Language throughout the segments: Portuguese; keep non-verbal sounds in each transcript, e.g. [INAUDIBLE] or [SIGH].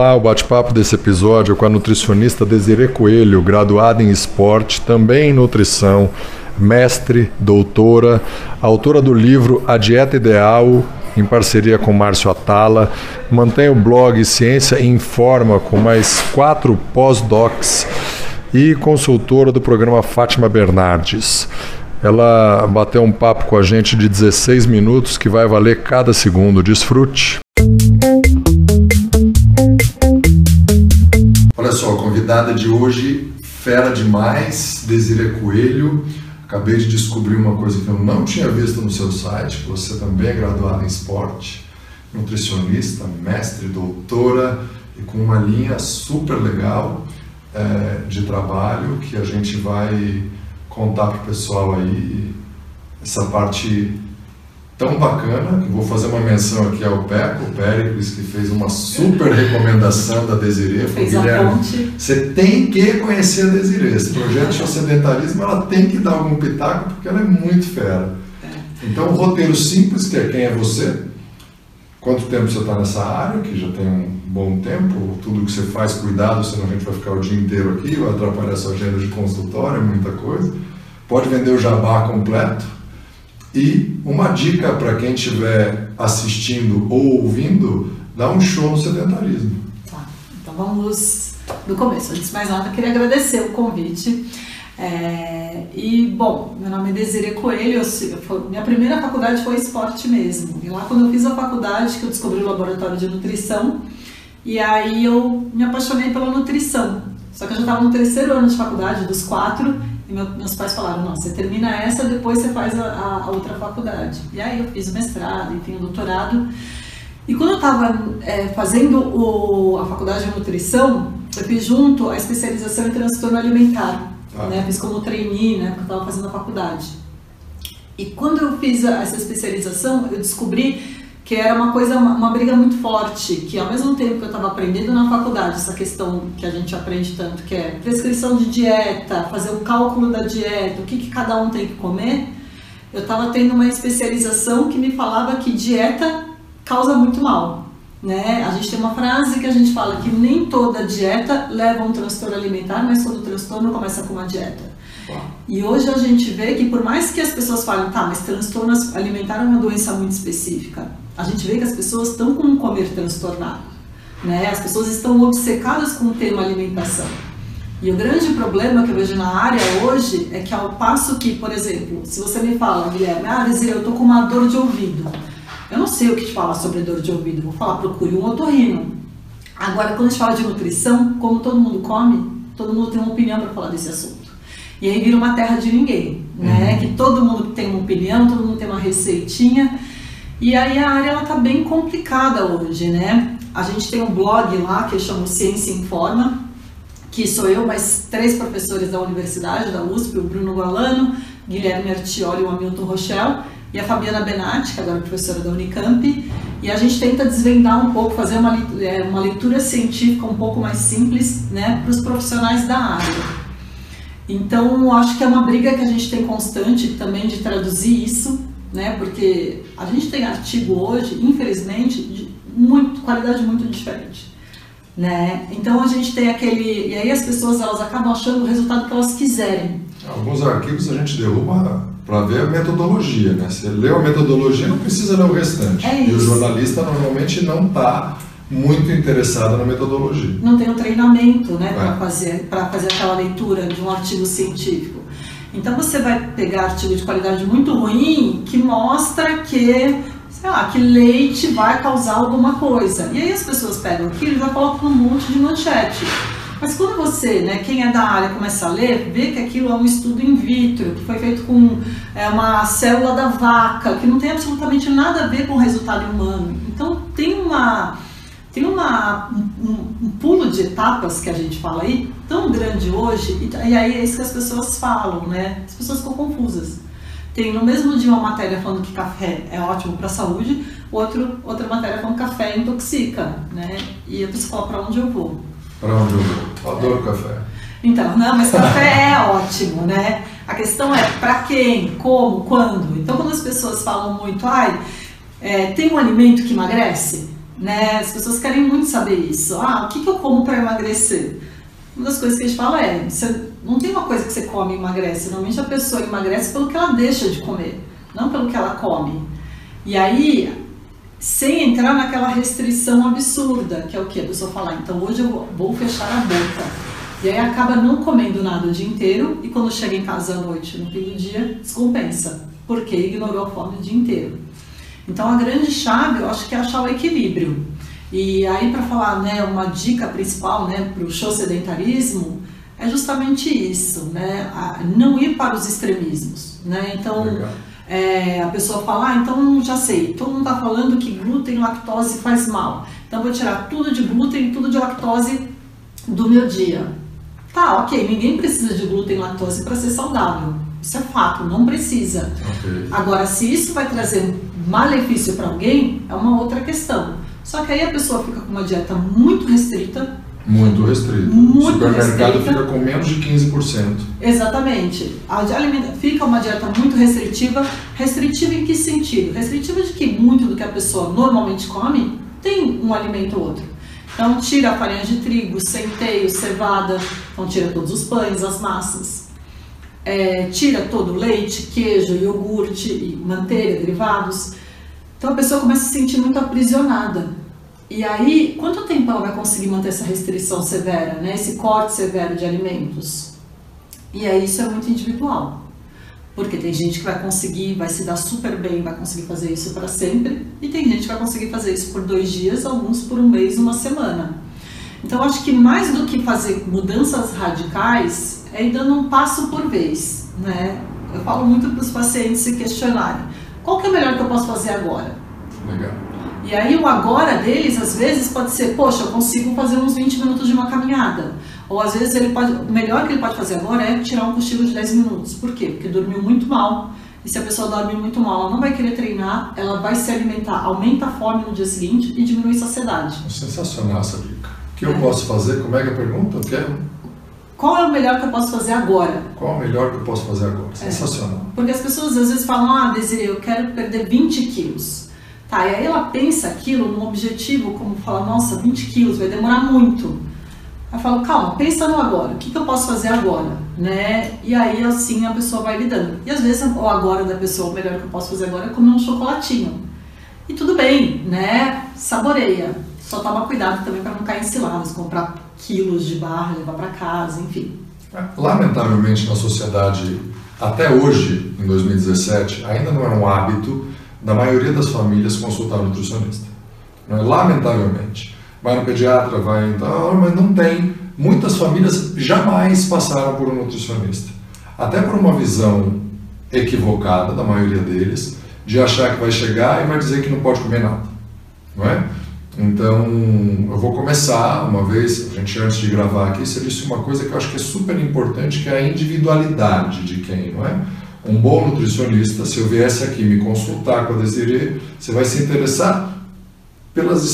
Olá, o bate-papo desse episódio é com a nutricionista Desirê Coelho, graduada em esporte, também em nutrição, mestre, doutora, autora do livro A Dieta Ideal, em parceria com Márcio Atala, mantém o blog Ciência Informa com mais quatro pós-docs e consultora do programa Fátima Bernardes. Ela bateu um papo com a gente de 16 minutos que vai valer cada segundo. Desfrute. Convidada de hoje, fera demais, Desiree Coelho. Acabei de descobrir uma coisa que eu não tinha visto no seu site, você também é graduada em esporte, nutricionista, mestre, doutora e com uma linha super legal é, de trabalho que a gente vai contar para o pessoal aí essa parte tão bacana, que vou fazer uma menção aqui ao Peco, o Péricles, que fez uma super recomendação da Desirê. Fez a ponte. Você tem que conhecer a Desirê. Esse projeto de sedentarismo, ela tem que dar algum pitaco, porque ela é muito fera. É. Então, o roteiro simples, que é quem é você, quanto tempo você está nessa área, que já tem um bom tempo, tudo que você faz, cuidado, senão a gente vai ficar o dia inteiro aqui, vai atrapalhar a sua agenda de consultório, é muita coisa. Pode vender o jabá completo, e uma dica para quem estiver assistindo ou ouvindo, dá um show no sedentarismo. Tá, então vamos do começo. Antes de mais nada, queria agradecer o convite. É, e, bom, meu nome é Desiree Coelho, eu, minha primeira faculdade foi esporte mesmo. E lá quando eu fiz a faculdade, que eu descobri o laboratório de nutrição, e aí eu me apaixonei pela nutrição. Só que eu já estava no terceiro ano de faculdade, dos quatro, e meu, meus pais falaram, não, você termina essa, depois você faz a, a, a, outra faculdade. E aí eu fiz o mestrado, enfim, o doutorado. E quando eu estava é, fazendo o, a faculdade de nutrição, eu fiz junto a especialização em transtorno alimentar. Ah. Né? Fiz como trainee, né? Porque eu estava fazendo a faculdade. E quando eu fiz essa especialização, eu descobri que era uma coisa, uma briga muito forte, que ao mesmo tempo que eu estava aprendendo na faculdade essa questão que a gente aprende tanto, que é prescrição de dieta, fazer o cálculo da dieta, o que, que cada um tem que comer, eu estava tendo uma especialização que me falava que dieta causa muito mal. Né? A gente tem uma frase que a gente fala que nem toda dieta leva a um transtorno alimentar, mas todo transtorno começa com uma dieta. E hoje a gente vê que por mais que as pessoas falem, tá, mas transtorno alimentar é uma doença muito específica a gente vê que as pessoas estão com um comer transtornado. Né? As pessoas estão obcecadas com o tema alimentação. E o grande problema que eu vejo na área hoje é que ao passo que, por exemplo, se você me fala, Guilherme, ah, Desiree, eu tô com uma dor de ouvido. Eu não sei o que te falar sobre dor de ouvido, vou falar, procure um otorrino. Agora, quando a gente fala de nutrição, como todo mundo come, todo mundo tem uma opinião para falar desse assunto. E aí vira uma terra de ninguém, né? Uhum. Que todo mundo tem uma opinião, todo mundo tem uma receitinha. E aí a área ela tá bem complicada hoje, né? A gente tem um blog lá que chama Ciência Informa, que sou eu, mais três professores da universidade, da USP, o Bruno Gualano, Guilherme Artioli e o Hamilton Rochel, e a Fabiana Benatti, que agora é professora da Unicamp, e a gente tenta desvendar um pouco, fazer uma, é, uma leitura científica um pouco mais simples né, para os profissionais da área. Então, acho que é uma briga que a gente tem constante também de traduzir isso né? Porque a gente tem artigo hoje, infelizmente, de muito, qualidade muito diferente. Né? Então a gente tem aquele. E aí as pessoas elas acabam achando o resultado que elas quiserem. Alguns arquivos a gente derruba para ver a metodologia, né? Você leu a metodologia, não precisa ler o restante. É e o jornalista normalmente não está muito interessado na metodologia. Não tem um treinamento né, é. para fazer, fazer aquela leitura de um artigo científico. Então você vai pegar artigo de qualidade muito ruim que mostra que, sei lá, que leite vai causar alguma coisa. E aí as pessoas pegam aquilo e já colocam um monte de manchete. Mas quando você, né, quem é da área, começa a ler, vê que aquilo é um estudo in vitro, que foi feito com é, uma célula da vaca, que não tem absolutamente nada a ver com o resultado humano. Então tem uma tem uma, um, um, pulo de etapas que a gente fala aí tão grande hoje, e, e, aí é isso que as pessoas falam, né? As pessoas ficam confusas. Tem no mesmo dia uma matéria falando que café é ótimo para a saúde, outro, outra matéria falando que café intoxica, né? E a pessoa fala para onde eu vou. Para onde eu vou? Adoro café. Então, não, mas café é [LAUGHS] ótimo, né? A questão é para quem, como, quando. Então, quando as pessoas falam muito, ai, é, tem um alimento que emagrece? Né? As pessoas querem muito saber isso. Ah, o que, que eu como para emagrecer? Uma das coisas que a gente fala é, você não tem uma coisa que você come e emagrece. Normalmente a pessoa emagrece pelo que ela deixa de comer, não pelo que ela come. E aí, sem entrar naquela restrição absurda, que é o que a pessoa fala, então hoje eu vou fechar a boca. E aí acaba não comendo nada o dia inteiro e quando chega em casa à noite, no fim do dia, descompensa, porque ignorou a fome o dia inteiro. Então a grande chave, eu acho que é achar o equilíbrio. E aí para falar, né, uma dica principal, né, para o show sedentarismo é justamente isso, né, não ir para os extremismos, né. Então é, a pessoa fala, ah, então já sei, todo mundo está falando que glúten e lactose faz mal, então vou tirar tudo de glúten e tudo de lactose do meu dia. Tá, ok, ninguém precisa de glúten e lactose para ser saudável. Isso é fato, não precisa. Okay. Agora, se isso vai trazer malefício para alguém, é uma outra questão. Só que aí a pessoa fica com uma dieta muito restrita. Muito restrita. Muito o supermercado restrita. fica com menos de 15%. Exatamente. A alimenta, fica uma dieta muito restritiva. Restritiva em que sentido? Restritiva de que muito do que a pessoa normalmente come tem um alimento ou outro. Então tira a farinha de trigo, centeio, cevada, então tira todos os pães, as massas é, tira todo o leite, queijo, iogurte, manteiga, derivados. Então a pessoa começa a se sentir muito aprisionada. E aí, quanto tempo ela vai conseguir manter essa restrição severa, né? esse corte severo de alimentos? E aí isso é muito individual. Porque tem gente que vai conseguir, vai se dar super bem, vai conseguir fazer isso para sempre, e tem gente que vai conseguir fazer isso por dois dias, alguns por um mês, uma semana. Então, acho que mais do que fazer mudanças radicais, é ir dando um passo por vez, né? Eu falo muito para os pacientes se questionarem, qual que é o melhor que eu posso fazer agora? Legal. E aí o agora deles, às vezes, pode ser, poxa, eu consigo fazer uns 20 minutos de uma caminhada. Ou às vezes ele pode, o melhor que ele pode fazer agora é tirar um cochilo de 10 minutos. Por quê? Porque dormiu muito mal. E se a pessoa dorme muito mal, ela não vai querer treinar, ela vai se alimentar, aumenta a fome no dia seguinte e diminui a saciedade. Sensacional essa dica. O que é. eu posso fazer? Como é que é a pergunta? Eu quero qual é o melhor que eu posso fazer agora? Qual é o melhor que eu posso fazer agora? É. Sensacional. É. Porque as pessoas às vezes falam, ah, Desiree, eu quero perder 20 quilos. Tá, e aí ela pensa aquilo num objetivo, como fala, nossa, 20 quilos, vai demorar muito. Aí eu falo, calma, pensa no agora, o que, que eu posso fazer agora? Né? E aí assim a pessoa vai lidando. E às vezes o agora da pessoa, o melhor que eu posso fazer agora é comer um chocolatinho. E tudo bem, né? Saboreia. Só toma cuidado também para não cair em ciladas, comprar quilos de barra, levar para casa, enfim. É, lamentavelmente na sociedade, até hoje, em 2017, ainda não é um hábito da maioria das famílias consultar um nutricionista. É? Lamentavelmente. Vai no pediatra, vai então, mas não tem. Muitas famílias jamais passaram por um nutricionista. Até por uma visão equivocada da maioria deles, de achar que vai chegar e vai dizer que não pode comer nada. Não é? Então, eu vou começar uma vez, a gente antes de gravar aqui, você disse uma coisa que eu acho que é super importante, que é a individualidade de quem, não é? Um bom nutricionista, se eu viesse aqui me consultar com a Desiree, você vai se interessar pelas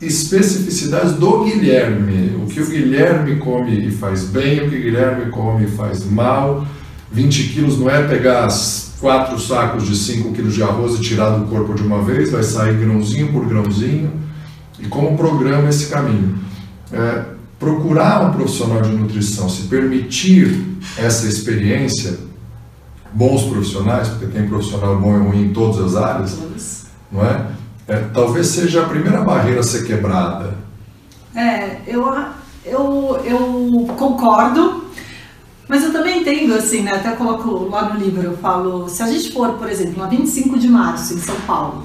especificidades do Guilherme. O que o Guilherme come e faz bem, o que o Guilherme come e faz mal. 20 quilos não é pegar quatro sacos de 5 quilos de arroz e tirar do corpo de uma vez, vai sair grãozinho por grãozinho e como programa esse caminho. É, procurar um profissional de nutrição, se permitir essa experiência, bons profissionais, porque tem profissional bom e ruim em todas as áreas, não é? é talvez seja a primeira barreira a ser quebrada. É, eu, eu, eu concordo, mas eu também entendo, assim, né? Até coloco lá no livro, eu falo, se a gente for, por exemplo, na 25 de março, em São Paulo,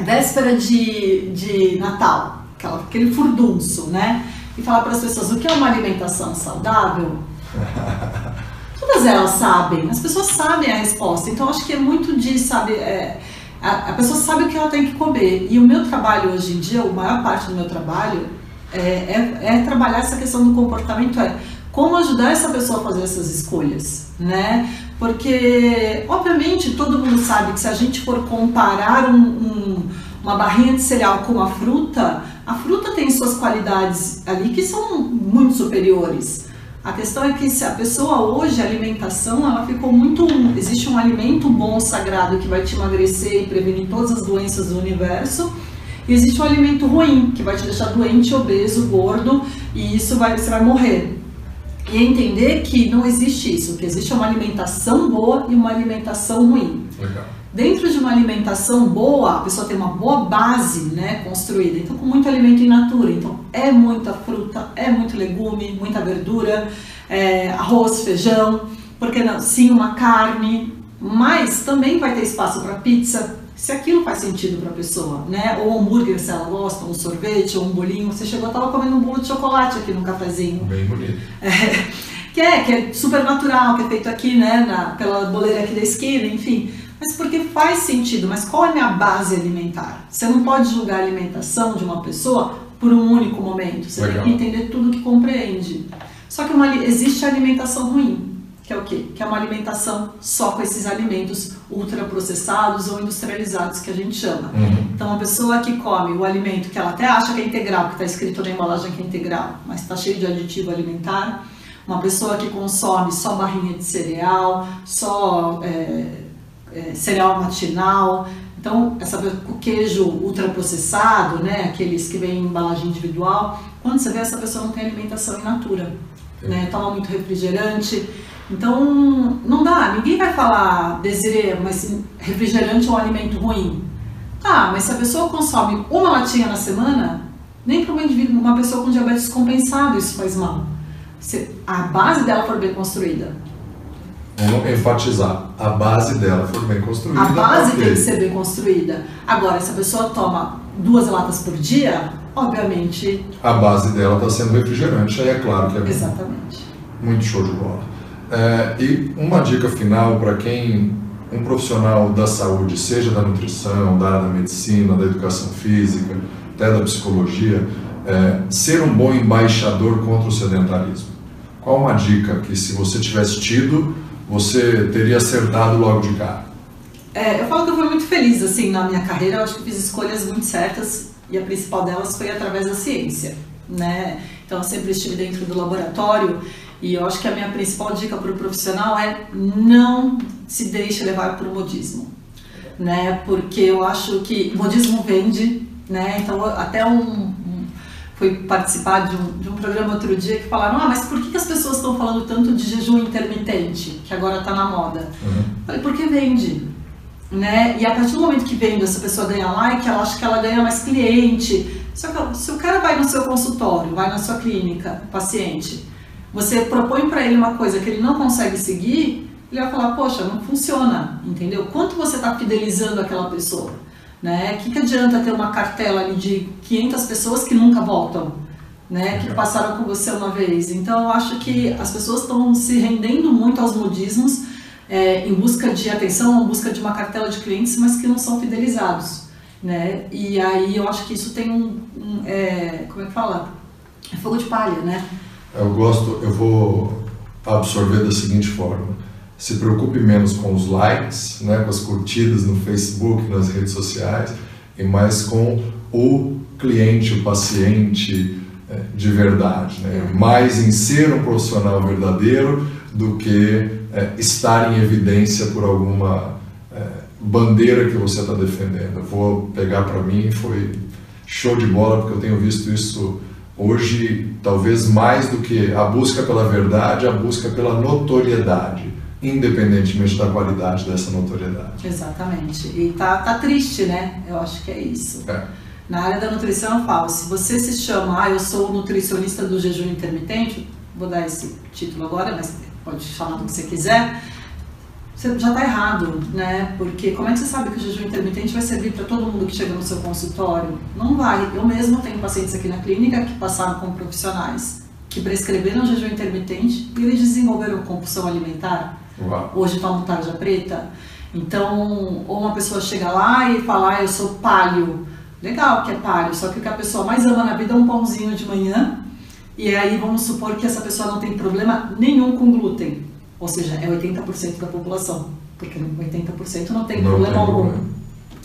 véspera de, de Natal, aquela, aquele furdunço, né? E falar para as pessoas o que é uma alimentação saudável. [LAUGHS] Todas elas sabem, as pessoas sabem a resposta. Então acho que é muito de, sabe, é, a, a, pessoa sabe o que ela tem que comer. E o meu trabalho hoje em dia, a maior parte do meu trabalho, é, é, é trabalhar essa questão do comportamento, é como ajudar essa pessoa a fazer essas escolhas, né? Porque, obviamente, todo mundo sabe que se a gente for comparar um, um, uma barrinha de cereal com uma fruta, a fruta tem suas qualidades ali que são muito superiores. A questão é que se a pessoa hoje, a alimentação, ela ficou muito. Existe um alimento bom, sagrado, que vai te emagrecer e prevenir todas as doenças do universo. E existe um alimento ruim, que vai te deixar doente, obeso, gordo, e isso vai, você vai morrer. E entender que não existe isso, que existe uma alimentação boa e uma alimentação ruim. Legal. Dentro de uma alimentação boa, a pessoa tem uma boa base né, construída, então com muito alimento in natura. Então é muita fruta, é muito legume, muita verdura, é, arroz, feijão, porque não, sim uma carne, mas também vai ter espaço para pizza, se aquilo faz sentido para a pessoa, né? Ou hambúrguer, se ela gosta, um sorvete, ou um bolinho. Você chegou, estava comendo um bolo de chocolate aqui no cafezinho. Bem bonito. É, que é, que é super natural, que é feito aqui, né, na, pela boleira aqui da esquina, enfim. Mas porque faz sentido. Mas qual é a minha base alimentar? Você não pode julgar a alimentação de uma pessoa por um único momento. Você Legal. tem que entender tudo que compreende. Só que uma, existe alimentação ruim que é o quê? Que é uma alimentação só com esses alimentos ultraprocessados ou industrializados que a gente chama. Uhum. Então, uma pessoa que come o alimento que ela até acha que é integral, que está escrito na embalagem que é integral, mas está cheio de aditivo alimentar, uma pessoa que consome só barrinha de cereal, só é, é, cereal matinal, então, essa, o queijo ultraprocessado, né, aqueles que vêm em embalagem individual, quando você vê essa pessoa não tem alimentação in natura, né, toma muito refrigerante, então, não dá, ninguém vai falar, Desirê, mas refrigerante é um alimento ruim. Tá, mas se a pessoa consome uma latinha na semana, nem para um indivíduo, uma pessoa com diabetes compensado isso faz mal. Se a base dela for bem construída. Vamos enfatizar, a base dela for bem construída. A base tem que ser bem construída. Agora, se a pessoa toma duas latas por dia, obviamente. A base dela está sendo refrigerante, aí é claro que é Exatamente. muito show de bola. É, e uma dica final para quem, um profissional da saúde, seja da nutrição, da área da medicina, da educação física, até da psicologia, é, ser um bom embaixador contra o sedentarismo. Qual uma dica que, se você tivesse tido, você teria acertado logo de cara? É, eu falo que eu fui muito feliz assim na minha carreira. Eu acho que fiz escolhas muito certas e a principal delas foi através da ciência, né? Então eu sempre estive dentro do laboratório e eu acho que a minha principal dica para o profissional é não se deixe levar por modismo, né? Porque eu acho que modismo vende, né? Então até um, um fui participar de um, de um programa outro dia que falaram, ah, mas por que, que as pessoas estão falando tanto de jejum intermitente, que agora está na moda? Uhum. Falei, porque vende. Né? E a partir do momento que vende, essa pessoa ganha like, ela acha que ela ganha mais cliente. Só que se o cara vai no seu consultório, vai na sua clínica, paciente, você propõe para ele uma coisa que ele não consegue seguir, ele vai falar, poxa, não funciona, entendeu? Quanto você está fidelizando aquela pessoa? Né? O que, que adianta ter uma cartela ali de 500 pessoas que nunca voltam, né? Que passaram com você uma vez. Então, eu acho que as pessoas estão se rendendo muito aos modismos é, em busca de atenção, em busca de uma cartela de clientes, mas que não são fidelizados, né? E aí eu acho que isso tem um, um é, como é que fala? É fogo de palha, né? Eu gosto, eu vou absorver da seguinte forma. Se preocupe menos com os likes, né, com as curtidas no Facebook, nas redes sociais, e mais com o cliente, o paciente é, de verdade. Né? Mais em ser um profissional verdadeiro do que é, estar em evidência por alguma é, bandeira que você está defendendo. Eu vou pegar para mim, foi show de bola, porque eu tenho visto isso hoje, talvez mais do que a busca pela verdade, a busca pela notoriedade independentemente da qualidade dessa notoriedade. Exatamente. E tá, tá triste, né? Eu acho que é isso. É. Na área da nutrição eu falo, se você se chama, ah, eu sou nutricionista do jejum intermitente, vou dar esse título agora, mas pode chamar do que você quiser, você já está errado, né? Porque como é que você sabe que o jejum intermitente vai servir para todo mundo que chega no seu consultório? Não vai. Eu mesmo tenho pacientes aqui na clínica que passaram com profissionais que prescreveram jejum intermitente e eles desenvolveram compulsão alimentar. Uau. Hoje tomam tarja preta. Então, ou uma pessoa chega lá e fala, ah, eu sou palio. Legal que é palio, só que o que a pessoa mais ama na vida é um pãozinho de manhã. E aí vamos supor que essa pessoa não tem problema nenhum com glúten. Ou seja, é 80% da população. Porque 80% não tem Não problema tem algum. problema.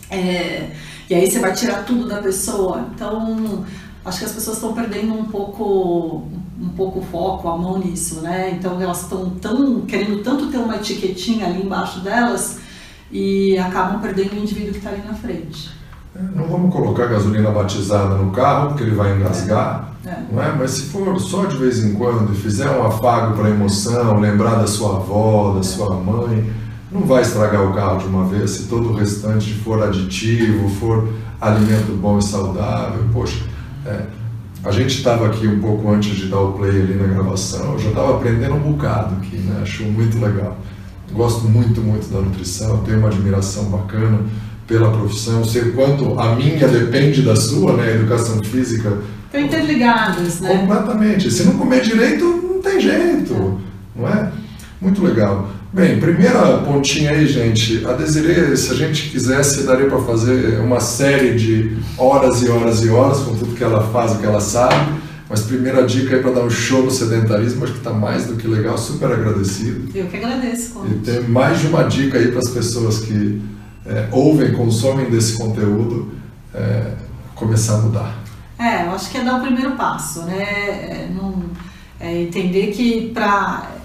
É, e aí você vai tirar tudo da pessoa. Então, acho que as pessoas estão perdendo um pouco um pouco o foco, a mão nisso, né? Então elas estão tão querendo tanto ter uma etiquetinha ali embaixo delas e acabam perdendo o indivíduo que está ali na frente. Não vamos colocar gasolina batizada no carro, porque ele vai engasgar, é. não é? Mas se for só de vez em quando e fizer um afago para a emoção, lembrar da sua avó, da sua mãe, não vai estragar o carro de uma vez se todo o restante for aditivo, for alimento bom e saudável. Poxa, é, a gente estava aqui um pouco antes de dar o play ali na gravação, eu já estava aprendendo um bocado aqui, né? Acho muito legal. Gosto muito, muito da nutrição, tenho uma admiração bacana pela profissão, sei quanto a minha depende da sua, né? Educação física. Estão interligadas, né? Completamente. Se não comer direito, não tem jeito, não é? Muito legal. Bem, primeira pontinha aí, gente. A Desiree, se a gente quisesse, daria para fazer uma série de horas e horas e horas com tudo que ela faz, o que ela sabe. Mas primeira dica aí para dar um show no sedentarismo, acho que está mais do que legal, super agradecido. Eu que agradeço. E tem mais de uma dica aí para as pessoas que é, ouvem, consomem desse conteúdo, é, começar a mudar. É, eu acho que é dar o primeiro passo, né? É, não, é entender que para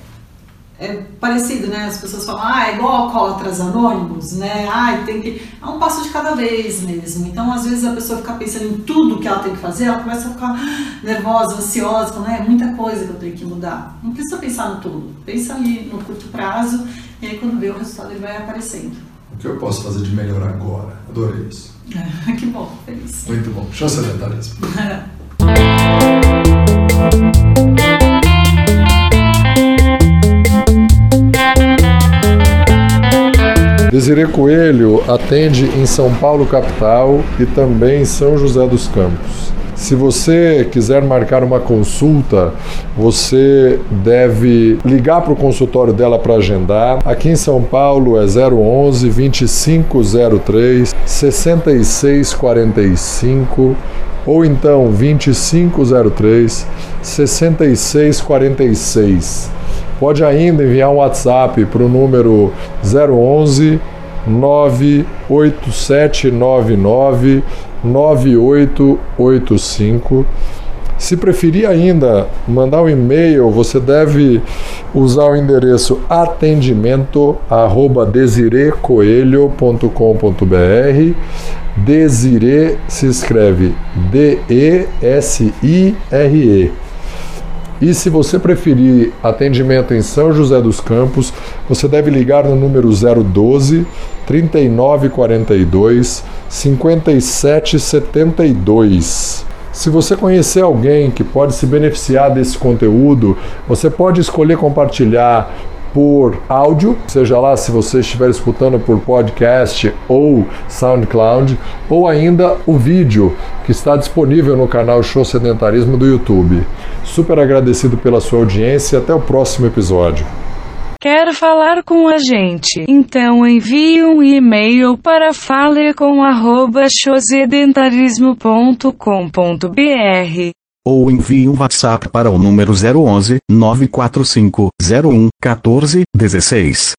é parecido, né? As pessoas falam, ah, é igual alcoólatras anônimos, né? Ah, tem que. É um passo de cada vez mesmo. Então, às vezes, a pessoa fica pensando em tudo que ela tem que fazer, ela começa a ficar nervosa, ansiosa, falando, é muita coisa que eu tenho que mudar. Não precisa pensar no tudo. Pensa ali no curto prazo, e aí quando vê o resultado ele vai aparecendo. O que eu posso fazer de melhor agora? Adorei isso. [LAUGHS] que bom, feliz. Muito bom. Show sedentarismo. [LAUGHS] Desirê Coelho atende em São Paulo capital e também em São José dos Campos. Se você quiser marcar uma consulta, você deve ligar para o consultório dela para agendar. Aqui em São Paulo é 011 2503 6645 ou então 2503 6646. Pode ainda enviar um WhatsApp para o número 011 98799 9885. Se preferir ainda mandar um e-mail, você deve usar o endereço atendimento@desirecoelho.com.br. Desire se escreve D E S I R E. E se você preferir atendimento em São José dos Campos, você deve ligar no número 012 3942 5772. Se você conhecer alguém que pode se beneficiar desse conteúdo, você pode escolher compartilhar por áudio, seja lá se você estiver escutando por podcast ou SoundCloud, ou ainda o vídeo que está disponível no canal Show Sedentarismo do YouTube. Super agradecido pela sua audiência e até o próximo episódio. Quer falar com a gente? Então envie um e-mail para falecom@chosedentarismo.com.br ou envie um WhatsApp para o número 011 945 01 14 16.